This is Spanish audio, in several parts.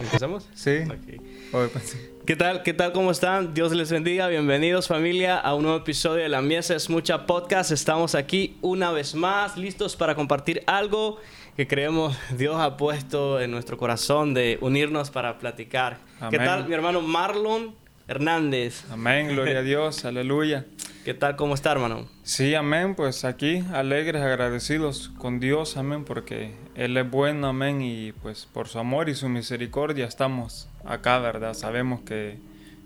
¿Empezamos? Sí. Pues, sí. ¿Qué tal? ¿Qué tal? ¿Cómo están? Dios les bendiga. Bienvenidos familia a un nuevo episodio de La Mies es Mucha Podcast. Estamos aquí una vez más, listos para compartir algo que creemos Dios ha puesto en nuestro corazón de unirnos para platicar. ¿Qué Amén. tal mi hermano Marlon Hernández? Amén, gloria a Dios, aleluya. ¿Qué tal? ¿Cómo está hermano? Sí, amén, pues aquí alegres, agradecidos con Dios, amén, porque Él es bueno, amén, y pues por su amor y su misericordia estamos acá, ¿verdad? Sabemos que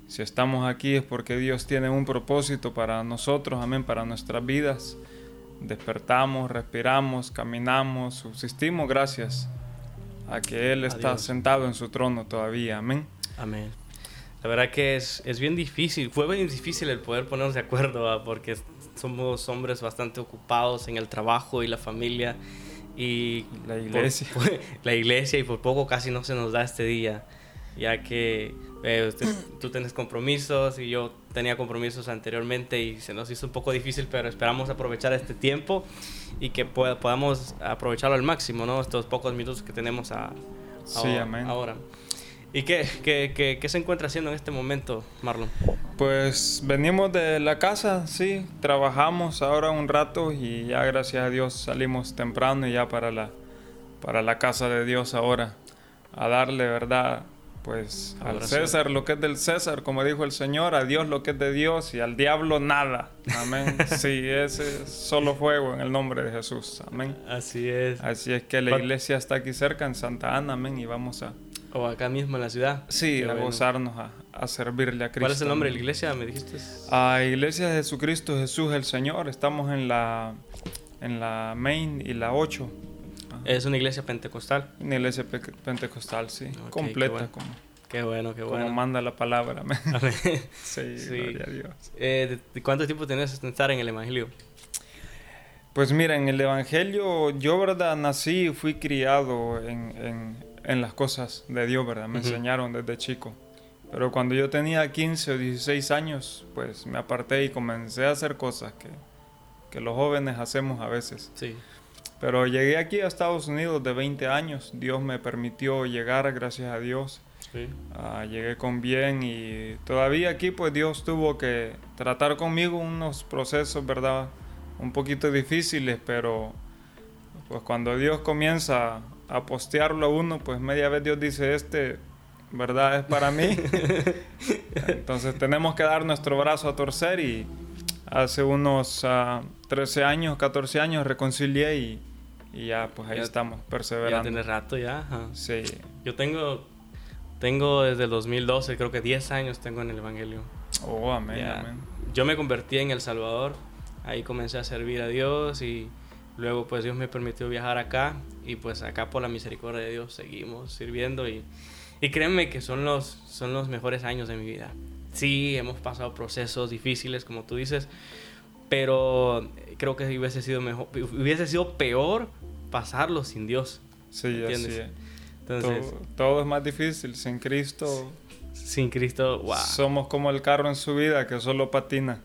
si estamos aquí es porque Dios tiene un propósito para nosotros, amén, para nuestras vidas. Despertamos, respiramos, caminamos, subsistimos gracias a que Él está sentado en su trono todavía, amén. Amén. La verdad que es, es bien difícil, fue bien difícil el poder ponernos de acuerdo, porque somos hombres bastante ocupados en el trabajo y la familia y La por- iglesia. la iglesia y por poco casi no se nos da este día, ya que eh, usted- tú tienes compromisos y yo tenía compromisos anteriormente y se nos hizo un poco difícil, pero esperamos aprovechar este tiempo y que pueda- podamos aprovecharlo al máximo, ¿no? Estos pocos minutos que tenemos a, Sí, ahora- amén. ahora. ¿Y qué, qué, qué, qué se encuentra haciendo en este momento, Marlon? Pues venimos de la casa, sí, trabajamos ahora un rato y ya gracias a Dios salimos temprano y ya para la, para la casa de Dios ahora, a darle verdad, pues al Adoración. César lo que es del César, como dijo el Señor, a Dios lo que es de Dios y al diablo nada. Amén. Sí, ese es solo fuego en el nombre de Jesús. Amén. Así es. Así es que la ¿Cuál- iglesia está aquí cerca en Santa Ana, amén, y vamos a, O acá mismo en la ciudad. sí, a bueno. gozarnos, a, a servirle a Cristo. ¿Cuál es el nombre de la iglesia? ¿Me dijiste? A Iglesia de Jesucristo Jesús el Señor. Estamos en la en la Main y la 8. Es una iglesia pentecostal. Una iglesia pe- pentecostal, sí. Completa qué bueno. como, Qué bueno, qué como bueno. manda la palabra. sí, Sí. gloria a Dios. Eh, ¿de- de ¿Cuánto tiempo tenés de estar en el Evangelio? Pues mira, en el Evangelio yo, ¿verdad? Nací y fui criado en, en, en las cosas de Dios, ¿verdad? Me enseñaron desde chico. Pero cuando yo tenía 15 o 16 años, pues me aparté y comencé a hacer cosas que, que los jóvenes hacemos a veces. Sí. Pero llegué aquí a Estados Unidos de 20 años. Dios me permitió llegar, gracias a Dios. Sí. Ah, llegué con bien y todavía aquí pues Dios tuvo que tratar conmigo unos procesos, ¿verdad? Un poquito difíciles, pero pues cuando Dios comienza a postearlo a uno, pues media vez Dios dice, este, ¿verdad? Es para mí. Entonces tenemos que dar nuestro brazo a torcer y hace unos ah, 13 años, 14 años reconcilié y, y ya pues ahí Ya- estamos Ya perseverando. tiene rato ya. ajá. Sí, Yo tengo, tengo desde el 2012, creo que 10 años tengo en el Evangelio. oh, amén, Ya. amén. Yo me convertí en El Salvador, ahí comencé a servir a Dios y luego pues Dios me permitió viajar acá y pues acá por la misericordia de Dios seguimos sirviendo y, y créanme que son los, son los mejores años de mi vida. Sí, hemos pasado procesos difíciles como tú dices, pero creo que hubiese sido, mejor, hubiese sido peor pasarlo sin Dios. Sí, así ¿Entiendes? es. Entonces, todo, todo es más difícil. Sin Cristo sin Cristo, wow. somos como el carro en su vida que solo patina.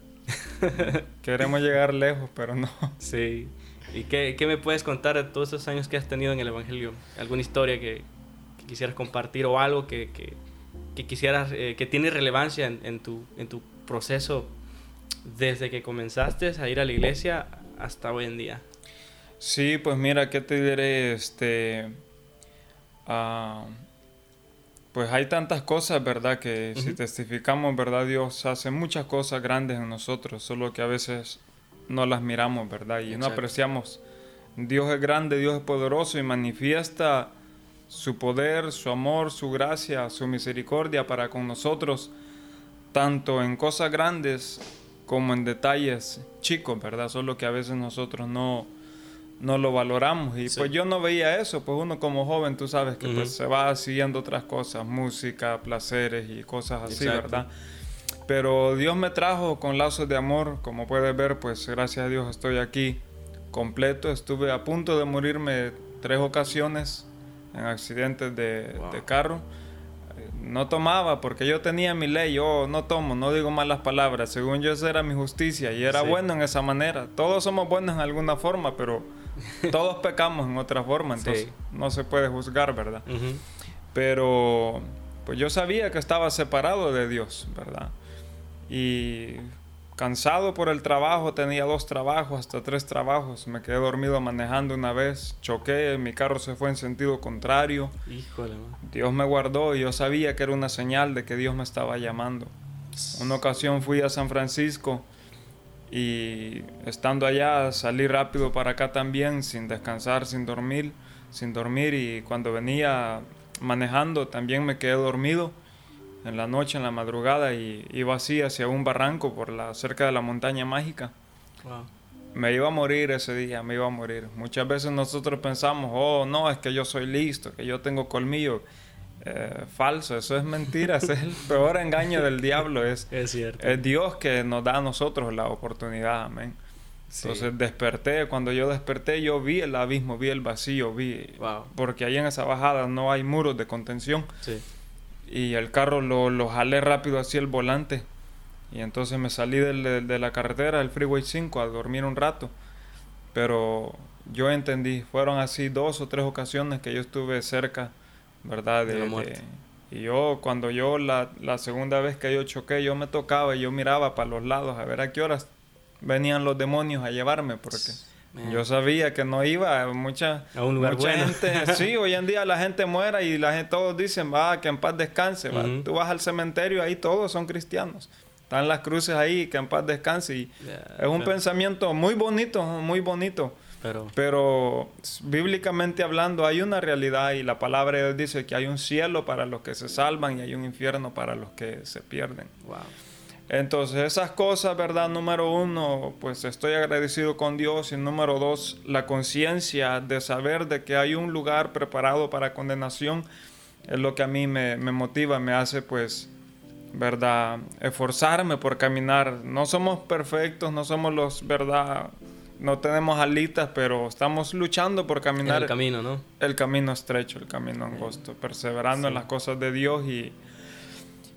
Queremos llegar lejos, pero no. Sí. ¿Y qué, qué me puedes contar de todos esos años que has tenido en el Evangelio? ¿Alguna historia que, que quisieras compartir o algo que, que, que quisieras, eh, que tiene relevancia en, en tu, en tu proceso desde que comenzaste a ir a la iglesia hasta hoy en día? Sí, pues mira, ¿qué te diré? Este. ah, pues hay tantas cosas, ¿verdad? Que si testificamos, ¿verdad? Dios hace muchas cosas grandes en nosotros, solo que a veces no las miramos, ¿verdad? Y no apreciamos. Dios es grande, Dios es poderoso y manifiesta su poder, su amor, su gracia, su misericordia para con nosotros, tanto en cosas grandes como en detalles chicos, ¿verdad? Solo que a veces nosotros no, no lo valoramos. Y Sí. pues yo no veía eso, pues uno como joven, tú sabes que pues se va siguiendo otras cosas, música, placeres y cosas así, Exacto. ¿verdad? Pero Dios me trajo con lazos de amor, como puedes ver, pues gracias a Dios estoy aquí completo. Estuve a punto de morirme tres ocasiones en accidentes de, Wow. de carro. No tomaba porque yo tenía mi ley, yo no tomo, no digo malas palabras, según yo esa era mi justicia y era bueno en esa manera. Todos somos buenos en alguna forma, pero todos pecamos en otra forma, entonces no se puede juzgar, ¿verdad? Pero pues yo sabía que estaba separado de Dios, ¿verdad? Y cansado por el trabajo, tenía dos trabajos, hasta tres trabajos. Me quedé dormido manejando una vez, choqué, mi carro se fue en sentido contrario. Híjole, Dios me guardó y yo sabía que era una señal de que Dios me estaba llamando. Una ocasión fui a San Francisco y estando allá salí rápido para acá también, sin descansar, sin dormir, sin dormir y cuando venía manejando también me quedé dormido en la noche, en la madrugada, y iba así hacia un barranco por la cerca de la montaña mágica. Me iba a morir ese día, me iba a morir. Muchas veces nosotros pensamos, oh, no, es que yo soy listo, que yo tengo colmillo. Eh, falso, eso es mentira, ese es el peor engaño del diablo. Es, es, cierto. es Dios que nos da a nosotros la oportunidad, amén. Entonces desperté, cuando yo desperté yo vi el abismo, vi el vacío, vi... Porque ahí en esa bajada no hay muros de contención. Sí y el carro lo, lo jalé rápido hacia el volante. Y entonces me salí de la carretera, del Freeway 5, a dormir un rato. Pero yo entendí, fueron así dos o tres ocasiones que yo estuve cerca, ¿verdad? De, de y yo, cuando yo, la, la, segunda vez que yo choqué, yo me tocaba y yo miraba para los lados a ver a qué horas venían los demonios a llevarme, porque yo sabía que no iba a mucha, a un lugar bueno. gente. sí, hoy en día la gente muera y la gente, todos dicen, va, que en paz descanse. Tú vas al cementerio, ahí todos son cristianos. Están las cruces ahí, que en paz descanse. Y es un pensamiento muy bonito, muy bonito. Pero, pero bíblicamente hablando hay una realidad y la palabra de Dios dice que hay un cielo para los que se salvan y hay un infierno para los que se pierden. Wow. Entonces esas cosas, ¿verdad? Número uno, pues estoy agradecido con Dios y número dos, la conciencia de saber de que hay un lugar preparado para condenación es lo que a mí me, me motiva, me hace pues, ¿verdad? Esforzarme por caminar. No somos perfectos, no somos los, ¿verdad? No tenemos alitas, pero estamos luchando por caminar. el camino, ¿no? El camino estrecho, el camino angosto, perseverando en las cosas de Dios y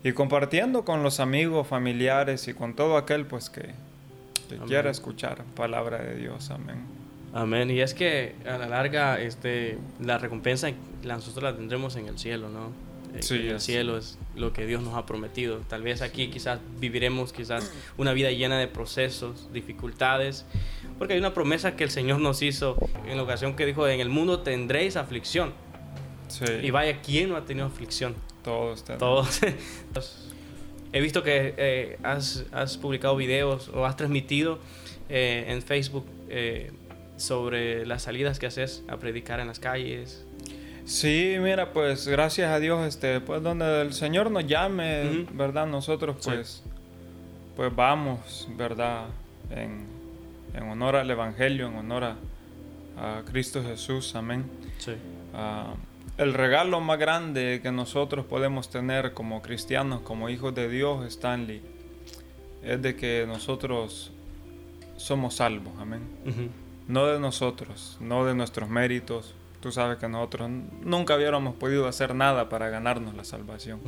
y compartiendo con los amigos, familiares y con todo aquel pues que, quiera escuchar palabra de Dios. Amén. Amén. Y es que a la larga este, la recompensa nosotros la tendremos en el cielo, ¿no? Eh, sí, en el cielo es lo que Dios nos ha prometido. Tal vez aquí quizás viviremos quizás una vida llena de procesos, dificultades, porque hay una promesa que el Señor nos hizo en la ocasión que dijo, en el mundo tendréis aflicción. Sí. Y vaya, ¿quién no ha tenido aflicción? Todos. Todos. He visto que eh, has, has, publicado videos o has transmitido eh, en Facebook eh, sobre las salidas que haces a predicar en las calles. Sí, mira, pues gracias a Dios, este, pues donde el Señor nos llame, ¿verdad? Nosotros pues, pues vamos, ¿verdad? En, en, honor al Evangelio, en honor a, a Cristo Jesús, amén. Sí. Ah, el regalo más grande que nosotros podemos tener como cristianos, como hijos de Dios, Stanley, es de que nosotros somos salvos, amén. No de nosotros, no de nuestros méritos, Tú sabes que nosotros nunca hubiéramos podido hacer nada para ganarnos la salvación,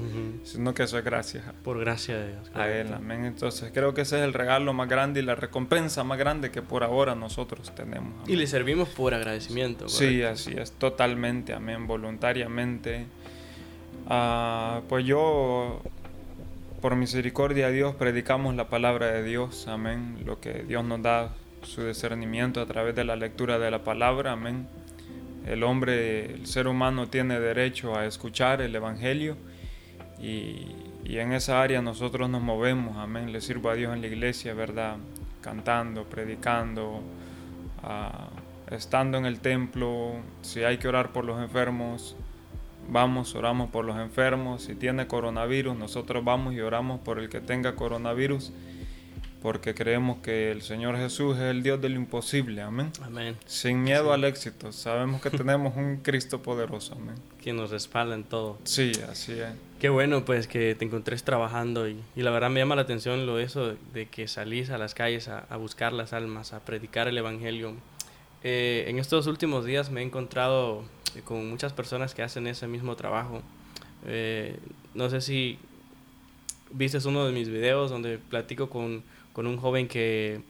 sino que eso es gracias. Por gracia de Dios. A Él, amén. Entonces creo que ese es el regalo más grande y la recompensa más grande que por ahora nosotros tenemos. Y le servimos por agradecimiento. Sí, así es, totalmente, amén, voluntariamente. Ah, pues yo, por misericordia de Dios, predicamos la palabra de Dios, amén. Lo que Dios nos da, su discernimiento a través de la lectura de la palabra, amén el hombre, el ser humano tiene derecho a escuchar el Evangelio y, en esa área nosotros nos movemos, amén, le sirvo a Dios en la iglesia, ¿verdad? Cantando, predicando, ah, estando en el templo, si hay que orar por los enfermos, vamos, oramos por los enfermos, si tiene coronavirus, nosotros vamos y oramos por el que tenga coronavirus porque creemos que el Señor Jesús es el Dios de lo imposible, amén. Amén. Sin miedo al éxito, sabemos que tenemos un Cristo poderoso, amén. Que nos respalda en todo. Sí, así es. Qué bueno, pues que te encontres trabajando y, y la verdad me llama la atención lo eso de, que salís a las calles a, buscar las almas, a predicar el Evangelio. Eh, en estos últimos días me he encontrado con muchas personas que hacen ese mismo trabajo Eh, no sé si viste uno de mis videos donde platico con, con un joven que,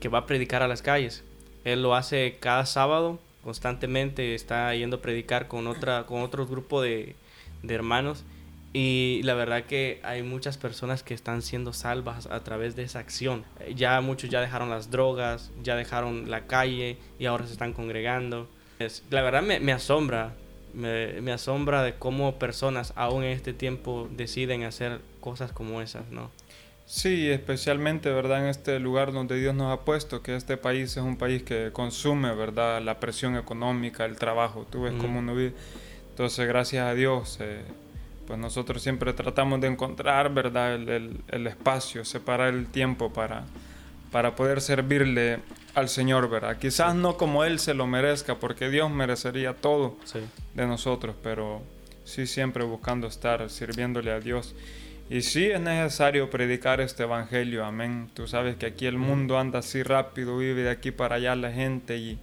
que va a predicar a las calles. Él lo hace cada sábado constantemente, está yendo a predicar con, otra, con otro grupo de, de hermanos y la verdad que hay muchas personas que están siendo salvas a través de esa acción. Ya muchos ya dejaron las drogas, ya dejaron la calle y ahora se están congregando. Es, la verdad me, asombra, me, asombra de cómo personas aún en este tiempo deciden hacer cosas como esas, ¿no? Sí, especialmente, ¿verdad? En este lugar donde Dios nos ha puesto, que este país es un país que consume, ¿verdad? La presión económica, el trabajo, tú ves mm. cómo uno vive. Entonces, gracias a Dios, eh, pues nosotros siempre tratamos de encontrar, ¿verdad? El, el, el, espacio, separar el tiempo para, para poder servirle al Señor, ¿verdad? Quizás no como Él se lo merezca, porque Dios merecería todo sí. de nosotros, pero sí siempre buscando estar sirviéndole a Dios. Y sí es necesario predicar este evangelio, amén. Tú sabes que aquí el mundo anda así rápido, vive de aquí para allá la gente y,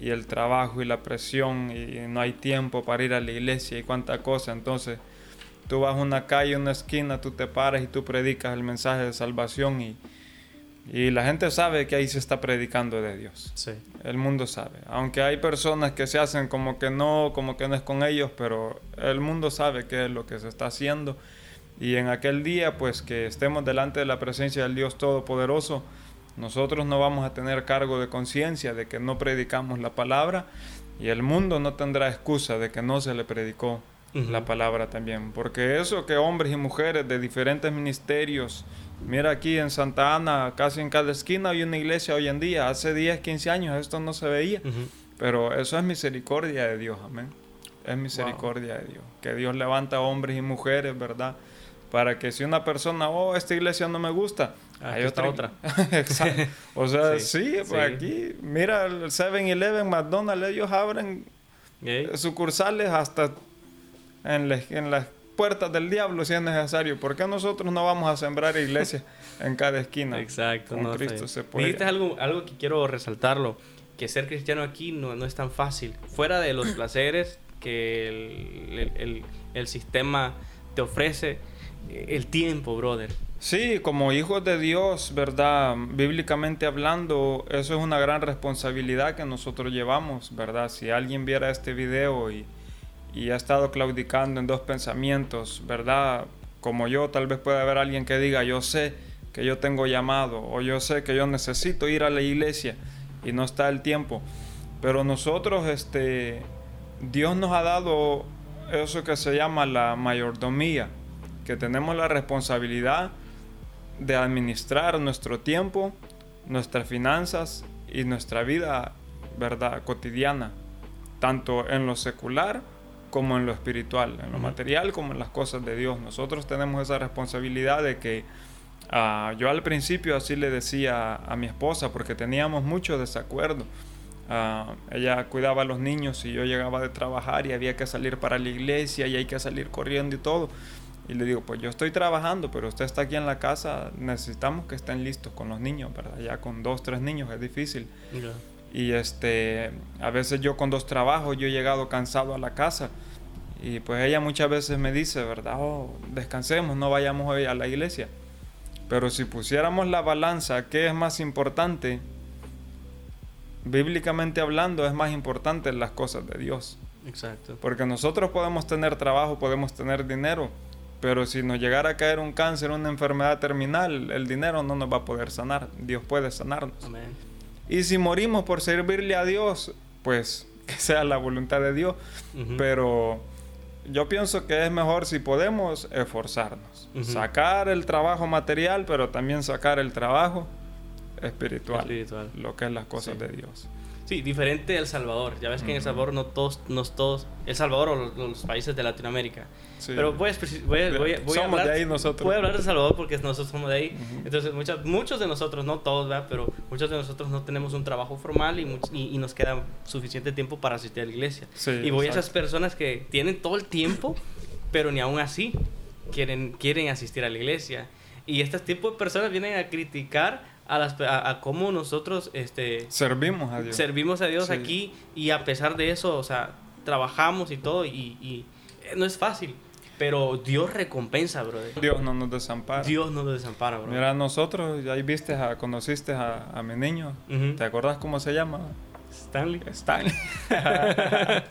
y el trabajo y la presión y no hay tiempo para ir a la iglesia y cuánta cosa. Entonces tú vas a una calle, una esquina, tú te paras y tú predicas el mensaje de salvación y, y la gente sabe que ahí se está predicando de Dios. Sí. El mundo sabe. Aunque hay personas que se hacen como que no, como que no es con ellos, pero el mundo sabe qué es lo que se está haciendo y en aquel día, pues que estemos delante de la presencia del Dios Todopoderoso, nosotros no vamos a tener cargo de conciencia de que no predicamos la palabra y el mundo no tendrá excusa de que no se le predicó uh -huh. la palabra también. Porque eso que hombres y mujeres de diferentes ministerios, mira aquí en Santa Ana, casi en cada esquina hay una iglesia hoy en día, hace 10, 15 años esto no se veía, uh -huh. pero eso es misericordia de Dios, amén. Es misericordia wow. de Dios. Que Dios levanta hombres y mujeres, ¿verdad? Para que si una persona, oh, esta iglesia no me gusta, ah, hay otra. otra. Exacto. O sea, sí, sí pues sí. aquí, mira, el 7-Eleven, McDonald's, ellos abren sucursales hasta en, las puertas del diablo si es necesario. ¿Por qué nosotros no vamos a sembrar iglesias en cada esquina? Exacto. Con no, Cristo se puede. Dijiste algo, algo que quiero resaltarlo, que ser cristiano aquí no, no es tan fácil. Fuera de los placeres que el, el, el, el sistema te ofrece, el tiempo, brother. Sí, como hijos de Dios, ¿verdad? Bíblicamente hablando, eso es una gran responsabilidad que nosotros llevamos, ¿verdad? Si alguien viera este video y, y ha estado claudicando en dos pensamientos, ¿verdad? Como yo, tal vez pueda haber alguien que diga, yo sé que yo tengo llamado o yo sé que yo necesito ir a la iglesia y no está el tiempo. Pero nosotros, este, Dios nos ha dado eso que se llama la mayordomía que tenemos la responsabilidad de administrar nuestro tiempo, nuestras finanzas y nuestra vida, ¿verdad?, cotidiana, tanto en lo secular como en lo espiritual, en lo uh -huh. material como en las cosas de Dios. Nosotros tenemos esa responsabilidad de que uh, yo al principio así le decía a mi esposa, porque teníamos mucho desacuerdo. Uh, ella cuidaba a los niños y yo llegaba de trabajar y había que salir para la iglesia y hay que salir corriendo y todo. Y le digo, pues yo estoy trabajando, pero usted está aquí en la casa, necesitamos que estén listos con los niños, ¿verdad? Ya con dos, tres niños es difícil. Yeah. Y este, a veces yo con dos trabajos, yo he llegado cansado a la casa. Y pues ella muchas veces me dice, ¿verdad? Oh, descansemos, no vayamos hoy a la iglesia. Pero si pusiéramos la balanza, ¿qué es más importante? Bíblicamente hablando, es más importante las cosas de Dios. Exacto. Porque nosotros podemos tener trabajo, podemos tener dinero, pero si nos llegara a caer un cáncer, una enfermedad terminal, el dinero no nos va a poder sanar. Dios puede sanarnos. Amén. Y si morimos por servirle a Dios, pues que sea la voluntad de Dios. Uh -huh. Pero yo pienso que es mejor si podemos esforzarnos. Uh -huh. Sacar el trabajo material, pero también sacar el trabajo espiritual. espiritual. Lo que es las cosas sí. de Dios. Sí, diferente de El Salvador. Ya ves que uh -huh. en El Salvador no todos, no todos, El Salvador o los, los países de Latinoamérica. Sí. Pero voy a, voy, a, voy, a, voy somos a hablar, de ahí nosotros. Voy a hablar de El Salvador porque nosotros somos de ahí. Uh -huh. Entonces, muchas, muchos de nosotros, no todos, ¿verdad? Pero muchos de nosotros no tenemos un trabajo formal y, y, y nos queda suficiente tiempo para asistir a la iglesia. Sí, y voy exacto. a esas personas que tienen todo el tiempo, pero ni aún así quieren, quieren asistir a la iglesia. Y este tipo de personas vienen a criticar a, las, a, a, cómo nosotros este, servimos a Dios. Servimos a Dios sí. aquí y a pesar de eso, o sea, trabajamos y todo y, y, no es fácil. Pero Dios recompensa, brother. Dios no nos desampara. Dios no nos desampara, brother. Mira, nosotros, ahí viste, a, conociste a, a mi niño. ¿Te acordás cómo se llama? Stanley. Stanley.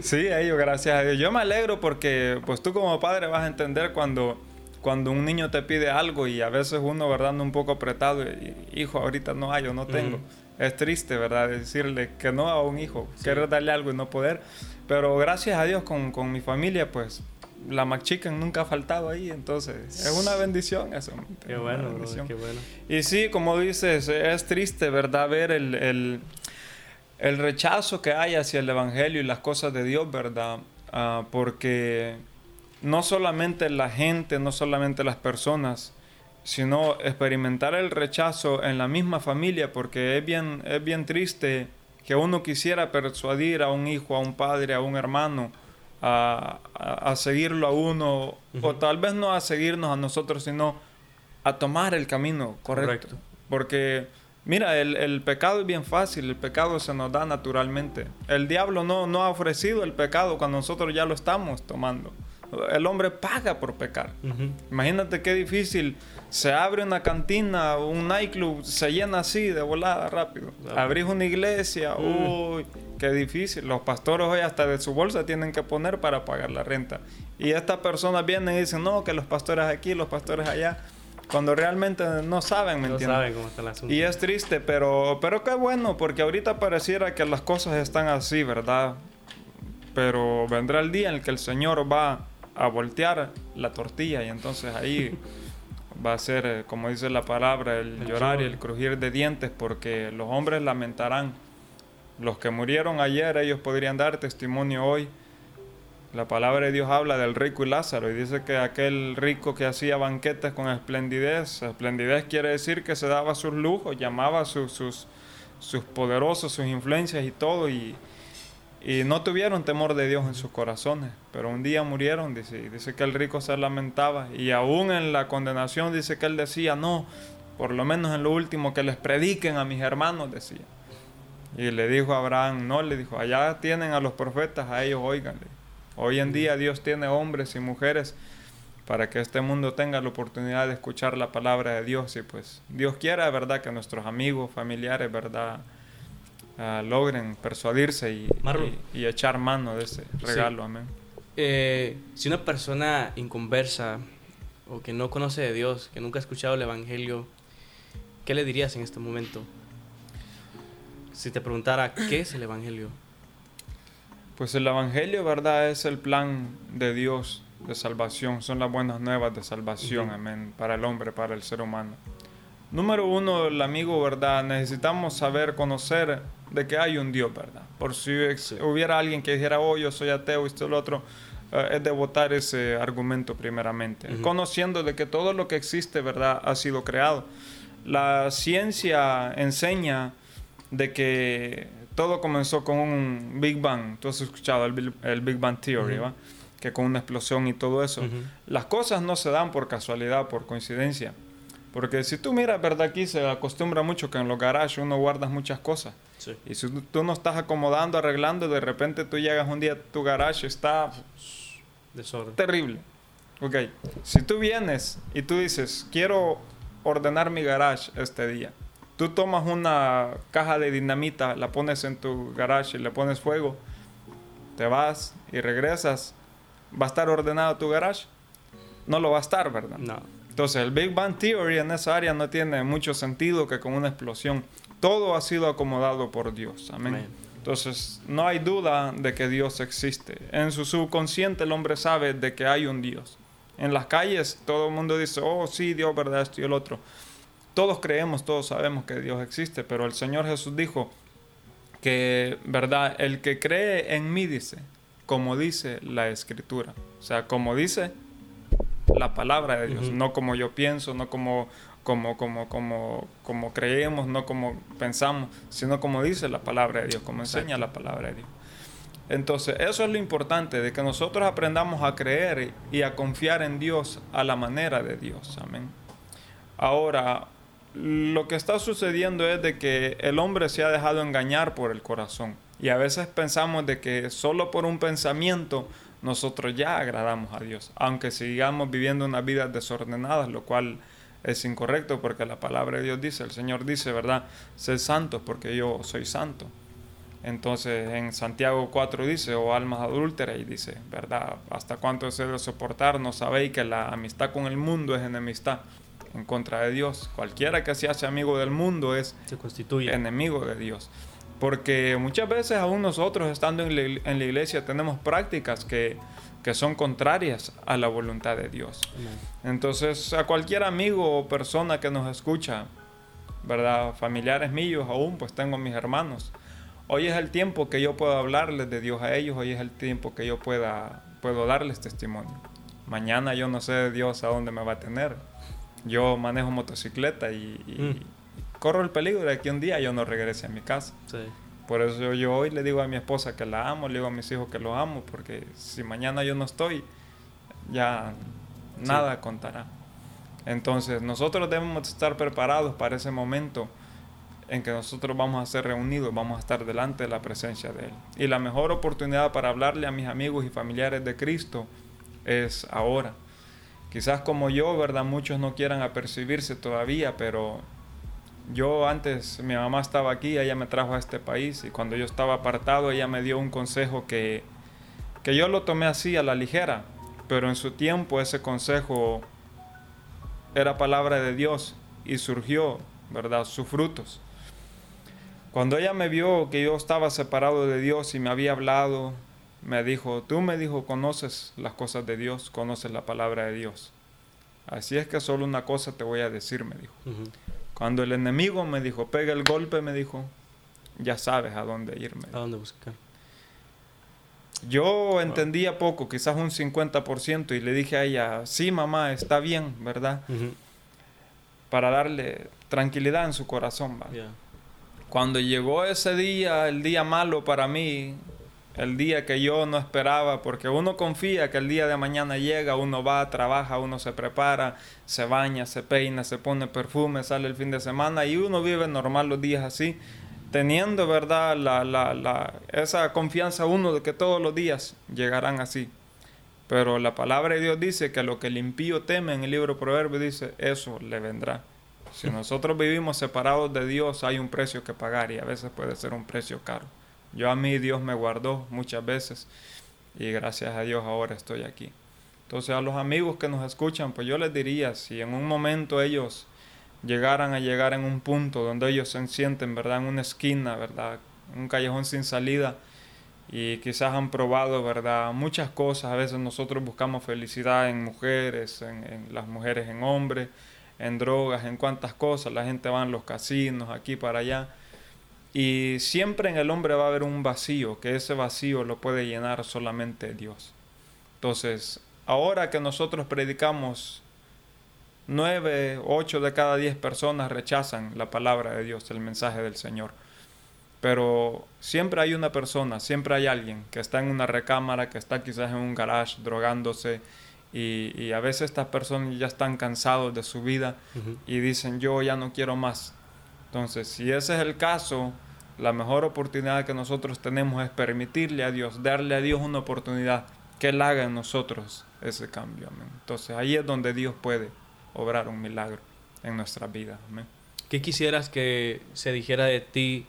sí, ellos, gracias a Dios. Yo me alegro porque, pues tú como padre vas a entender cuando, cuando un niño te pide algo y a veces uno, ¿verdad?, anda un poco apretado y, hijo, ahorita no hay o no tengo. Es triste, ¿verdad?, decirle que no a un hijo, querer darle algo y no poder. Pero gracias a Dios con, con mi familia, pues la McChicken nunca ha faltado ahí, entonces es una bendición eso. Qué bueno, bendición. qué bueno. Y sí, como dices, es triste, ¿verdad? Ver el, el, el rechazo que hay hacia el Evangelio y las cosas de Dios, ¿verdad? Ah, porque no solamente la gente, no solamente las personas, sino experimentar el rechazo en la misma familia, porque es bien, es bien triste que uno quisiera persuadir a un hijo, a un padre, a un hermano, a, a- a seguirlo a uno, o tal vez no a seguirnos a nosotros, sino a tomar el camino correcto. Correcto. Porque, mira, el, el pecado es bien fácil, el pecado se nos da naturalmente. El diablo no, no ha ofrecido el pecado cuando nosotros ya lo estamos tomando. El hombre paga por pecar. Ujú. Imagínate qué difícil. Se abre una cantina, un nightclub, se llena así de volada rápido. Claro. Abrís una iglesia, uy, qué difícil. Los pastores hoy hasta de su bolsa tienen que poner para pagar la renta. Y estas personas vienen y dicen, no, que los pastores aquí, los pastores allá, cuando realmente no saben, ¿me No entiendes? saben cómo está el asunto. Y es triste, pero, pero qué bueno, porque ahorita pareciera que las cosas están así, ¿verdad? Pero vendrá el día en el que el Señor va a voltear la tortilla y entonces ahí va a ser, eh, como dice la palabra, el, El llorar y el crujir de dientes, porque los hombres lamentarán. Los que murieron ayer, ellos podrían dar testimonio hoy. La palabra de Dios habla del rico y Lázaro y dice que aquel rico que hacía banquetes con esplendidez, esplendidez quiere decir que se daba sus lujos, llamaba sus, sus, sus poderosos, sus influencias y todo y, y no tuvieron temor de Dios en sus corazones, pero un día murieron, dice, dice que el rico se lamentaba y aún en la condenación dice que él decía, no, por lo menos en lo último que les prediquen a mis hermanos, decía. Y le dijo a Abraham, no, le dijo, allá tienen a los profetas, a ellos oíganle. Hoy en día Dios tiene hombres y mujeres para que este mundo tenga la oportunidad de escuchar la palabra de Dios y pues Dios quiera, ¿verdad? Que nuestros amigos, familiares, ¿verdad? Ah, logren persuadirse y, y- y echar mano de ese regalo, amén. Eh, si una persona inconversa o que no conoce de Dios, que nunca ha escuchado el Evangelio, ¿qué le dirías en este momento? Si te preguntara, ¿qué es el Evangelio? Pues el Evangelio, ¿verdad? Es el plan de Dios de salvación, son las buenas nuevas de salvación, amén, para el hombre, para el ser humano. Número uno, el amigo, ¿verdad? Necesitamos saber, conocer de que hay un Dios, ¿verdad? Por si Sí. hubiera alguien que dijera, oh, yo soy ateo, esto, lo otro, eh, es de votar ese argumento primeramente. Ujú. Conociendo de que todo lo que existe, ¿verdad? Ha sido creado. La ciencia enseña de que todo comenzó con un Big Bang. Tú has escuchado el, Big- el Big Bang Theory, Ujú. ¿va? Que con una explosión y todo eso. Ujú. Las cosas no se dan por casualidad, por coincidencia. Porque si tú miras, ¿verdad? Aquí se acostumbra mucho que en los garages uno guardas muchas cosas. Sí. Y si tú- no estás acomodando, arreglando, de repente tú llegas un día, tu garage está Desorden. terrible. Ok, si tú vienes y tú dices, quiero ordenar mi garage este día, tú tomas una caja de dinamita, la pones en tu garage y le pones fuego, te vas y regresas, ¿va a estar ordenado tu garage? No lo va a estar, ¿verdad? No. Entonces, el Big Bang Theory en esa área no tiene mucho sentido que con una explosión. Todo ha sido acomodado por Dios. Amén. Amén. Entonces, no hay duda de que Dios existe. En su subconsciente el hombre sabe de que hay un Dios. En las calles todo el mundo dice, oh sí, Dios, verdad, esto y el otro. Todos creemos, todos sabemos que Dios existe, pero el Señor Jesús dijo que, verdad, el que cree en mí dice, como dice la Escritura. O sea, como dice la palabra de Dios, no como yo pienso, no como, como, como, como, como creemos, no como pensamos, sino como dice la palabra de Dios, como enseña la palabra de Dios. Entonces, eso es lo importante, de que nosotros aprendamos a creer y a confiar en Dios a la manera de Dios. Amén. Ahora, lo que está sucediendo es de que el hombre se ha dejado engañar por el corazón. Y a veces pensamos de que solo por un pensamiento nosotros ya agradamos a Dios, aunque sigamos viviendo una vida desordenada, lo cual es incorrecto porque la palabra de Dios dice, el Señor dice, ¿verdad? Sed santos porque yo soy santo. Entonces en Santiago 4 dice, oh almas adúlteras, y dice, ¿verdad? ¿Hasta cuánto se debe soportar? No sabéis que la amistad con el mundo es enemistad en contra de Dios. Cualquiera que se hace amigo del mundo es se constituye enemigo de Dios. Porque muchas veces aún nosotros estando en la, iglesia tenemos prácticas que, que, son contrarias a la voluntad de Dios. Entonces a cualquier amigo o persona que nos escucha, ¿verdad? Familiares míos aún, pues tengo mis hermanos. Hoy es el tiempo que yo puedo hablarles de Dios a ellos, hoy es el tiempo que yo pueda, puedo darles testimonio. Mañana yo no sé de Dios a dónde me va a tener. Yo manejo motocicleta y, mm corro el peligro de que un día yo no regrese a mi casa. Por eso yo hoy le digo a mi esposa que la amo, le digo a mis hijos que los amo, porque si mañana yo no estoy, ya nada contará. Entonces nosotros debemos estar preparados para ese momento en que nosotros vamos a ser reunidos, vamos a estar delante de la presencia de Él. Y la mejor oportunidad para hablarle a mis amigos y familiares de Cristo es ahora. Quizás como yo, ¿verdad? Muchos no quieran apercibirse todavía, pero yo antes, mi mamá estaba aquí, ella me trajo a este país y cuando yo estaba apartado, ella me dio un consejo que, que yo lo tomé así a la ligera, pero en su tiempo ese consejo era palabra de Dios y surgió, ¿verdad?, sus frutos. Cuando ella me vio que yo estaba separado de Dios y me había hablado, me dijo, tú me dijo, conoces las cosas de Dios, conoces la palabra de Dios. Así es que solo una cosa te voy a decir, me dijo. Cuando el enemigo me dijo, pega el golpe, me dijo, ya sabes a dónde irme. A dónde buscar. Yo entendía poco, quizás un 50%, y le dije a ella, sí, mamá, está bien, ¿verdad? Para darle tranquilidad en su corazón. Cuando llegó ese día, el día malo para mí, el día que yo no esperaba, porque uno confía que el día de mañana llega, uno va, trabaja, uno se prepara, se baña, se peina, se pone perfume, sale el fin de semana y uno vive normal los días así, teniendo, ¿verdad?, la, la, la, esa confianza uno de que todos los días llegarán así. Pero la palabra de Dios dice que lo que el impío teme en el libro Proverbio dice, eso le vendrá. Si nosotros vivimos separados de Dios, hay un precio que pagar y a veces puede ser un precio caro. Yo a mí Dios me guardó muchas veces y gracias a Dios ahora estoy aquí. Entonces a los amigos que nos escuchan, pues yo les diría, si en un momento ellos llegaran a llegar en un punto donde ellos se sienten, ¿verdad? En una esquina, ¿verdad? Un callejón sin salida y quizás han probado, ¿verdad? Muchas cosas. A veces nosotros buscamos felicidad en mujeres, en, en las mujeres en hombres, en drogas, en cuantas cosas. La gente va en los casinos, aquí para allá. Y siempre en el hombre va a haber un vacío, que ese vacío lo puede llenar solamente Dios. Entonces, ahora que nosotros predicamos, nueve, ocho de cada diez personas rechazan la palabra de Dios, el mensaje del Señor. Pero siempre hay una persona, siempre hay alguien que está en una recámara, que está quizás en un garage drogándose, y, a veces estas personas ya están cansados de su vida y dicen, yo ya no quiero más, entonces, si ese es el caso, la mejor oportunidad que nosotros tenemos es permitirle a Dios, darle a Dios una oportunidad que Él haga en nosotros ese cambio. Entonces, ahí es donde Dios puede obrar un milagro en nuestra vida. ¿Qué quisieras que se dijera de ti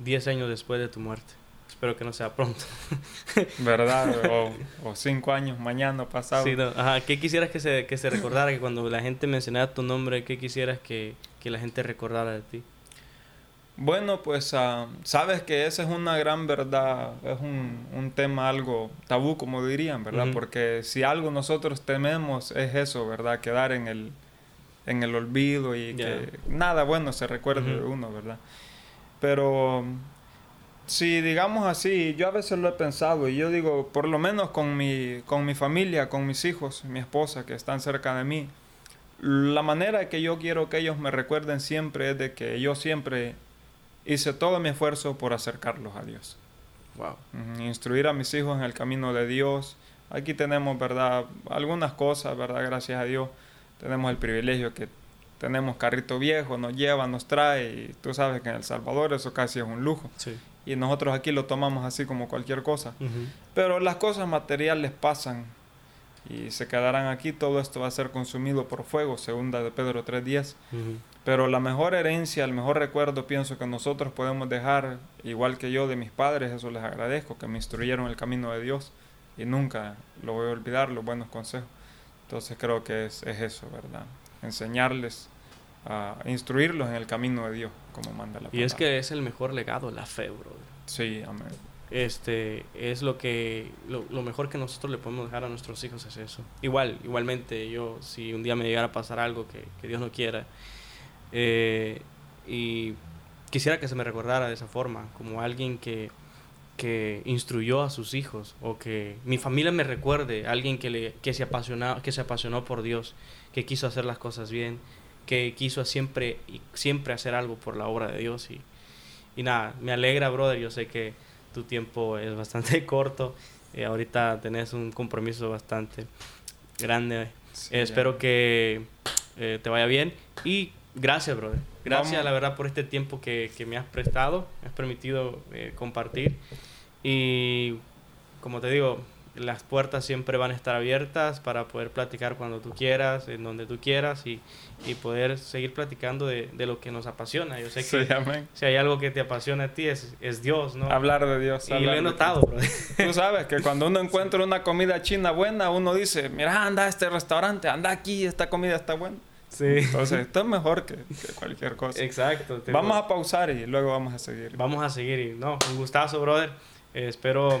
10 años después de tu muerte? Espero que no sea pronto. ¿Verdad? O, cinco años, mañana, pasado. Sí, Ajá. ¿Qué quisieras que se, que se recordara? Que cuando la gente mencionara tu nombre, ¿qué quisieras que, que la gente recordara de ti? Bueno, pues ah, sabes que esa es una gran verdad, es un, un tema algo tabú, como dirían, ¿verdad? Porque si algo nosotros tememos es eso, ¿verdad? Quedar en el, en el olvido y que nada bueno se recuerde de uno, ¿verdad? Pero Sí, digamos así, yo a veces lo he pensado y yo digo, por lo menos con mi, con mi familia, con mis hijos, mi esposa que están cerca de mí, la manera que yo quiero que ellos me recuerden siempre es de que yo siempre hice todo mi esfuerzo por acercarlos a Dios. Wow. Instruir a mis hijos en el camino de Dios. Aquí tenemos, ¿verdad? Algunas cosas, ¿verdad? Gracias a Dios. Tenemos el privilegio que tenemos carrito viejo, nos lleva, nos trae, y tú sabes que en El Salvador eso casi es un lujo. y nosotros aquí lo tomamos así como cualquier cosa. Pero las cosas materiales pasan y se quedarán aquí, todo esto va a ser consumido por fuego, segunda de Pedro 3.10. Pero la mejor herencia, el mejor recuerdo pienso que nosotros podemos dejar, igual que yo de mis padres, eso les agradezco, que me instruyeron el camino de Dios y nunca lo voy a olvidar, los buenos consejos. Entonces creo que es, es eso, ¿verdad? Enseñarles, a instruirlos en el camino de Dios, como manda la palabra. Y es que es el mejor legado, la fe, bro. Sí, amén. Este, es lo que, lo, lo, mejor que nosotros le podemos dejar a nuestros hijos es eso. Igual, igualmente, yo, si un día me llegara a pasar algo que, que Dios no quiera, eh, y quisiera que se me recordara de esa forma, como alguien que, que instruyó a sus hijos, o que mi familia me recuerde, alguien que, le, que, se apasionó, que se apasionó por Dios, que quiso hacer las cosas bien, que quiso siempre, siempre hacer algo por la obra de Dios. Y, y nada, me alegra, brother, yo sé que tu tiempo es bastante corto, eh, ahorita tenés un compromiso bastante grande. espero que eh, te vaya bien y Gracias, brother. Gracias, la verdad, por este tiempo que, que me has prestado, me has permitido eh, compartir. Y como te digo, las puertas siempre van a estar abiertas para poder platicar cuando tú quieras, en donde tú quieras y, y poder seguir platicando de, de, lo que nos apasiona. Yo sé que si hay algo que te apasiona a ti es, es Dios, ¿no? Hablar de Dios. Y lo he notado, brother. Tú sabes que cuando uno encuentra una comida china buena, uno dice, mira, anda a este restaurante, anda aquí, esta comida está buena. Sí. Entonces, esto es mejor que, cualquier cosa. Exacto. Vamos a pausar y luego vamos a seguir. Vamos a seguir. Y, no, un gustazo, brother. Eh, espero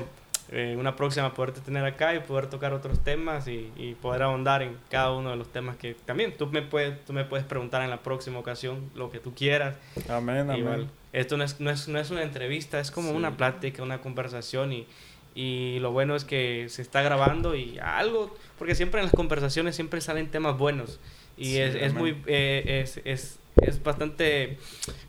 eh, una próxima poderte tener acá y poder tocar otros temas y, y, poder ahondar en cada uno de los temas que también tú me puedes, tú me puedes preguntar en la próxima ocasión lo que tú quieras. Amén, amén. Esto no es, no, es, no es una entrevista, es como una plática, una conversación y, y lo bueno es que se está grabando y algo, porque siempre en las conversaciones siempre salen temas buenos. Y es, es, muy, eh, es, es, es, bastante,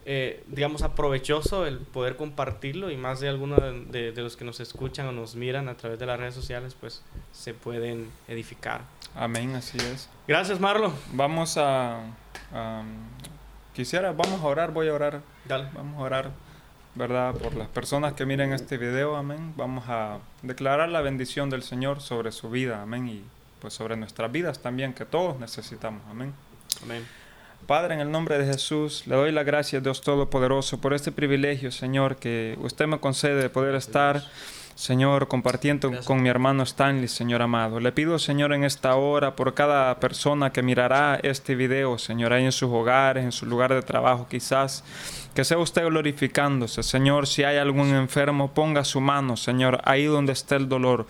eh, digamos, aprovechoso el poder compartirlo y más de algunos de, de, los que nos escuchan o nos miran a través de las redes sociales, pues se pueden edificar. Amén, así es. Gracias, Marlon. Vamos a... a quisiera, vamos a orar, voy a orar. Dale. Vamos a orar, ¿verdad? Por las personas que miren este video, amén. Vamos a declarar la bendición del Señor sobre su vida, amén. Y pues sobre nuestras vidas también que todos necesitamos. Amén. Amén. Padre, en el nombre de Jesús, le doy la gracia, Dios Todopoderoso, por este privilegio, Señor, que usted me concede de poder estar, Señor, compartiendo Gracias. con mi hermano Stanley, Señor amado. Le pido, Señor, en esta hora, por cada persona que mirará este video, Señor, ahí en sus hogares, en su lugar de trabajo quizás, que sea usted glorificándose, Señor, si hay algún enfermo, ponga su mano, Señor, ahí donde esté el dolor.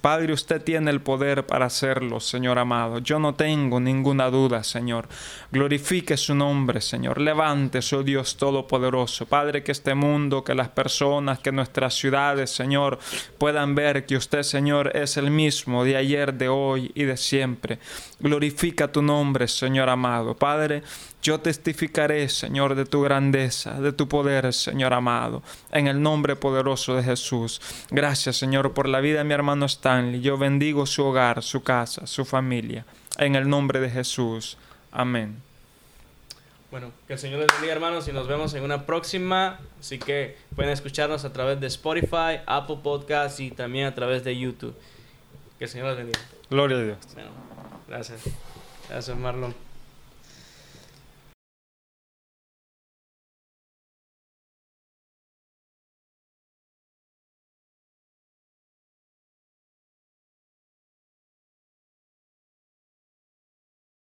Padre, usted tiene el poder para hacerlo, Señor amado. Yo no tengo ninguna duda, Señor. Glorifique su nombre, Señor. Levante, su Dios Todopoderoso. Padre, que este mundo, que las personas, que nuestras ciudades, Señor, puedan ver que usted, Señor, es el mismo de ayer, de hoy y de siempre. Glorifica tu nombre, Señor amado. Padre, yo testificaré, Señor, de tu grandeza, de tu poder, Señor amado, en el nombre poderoso de Jesús. Gracias, Señor, por la vida de mi hermano Stanley. Yo bendigo su hogar, su casa, su familia, en el nombre de Jesús. Amén. Bueno, que el Señor les bendiga, hermanos, y nos vemos en una próxima. Así que pueden escucharnos a través de Spotify, Apple Podcasts y también a través de YouTube. Que el Señor les bendiga. Gloria a Dios. Bueno, gracias. Gracias, Marlon.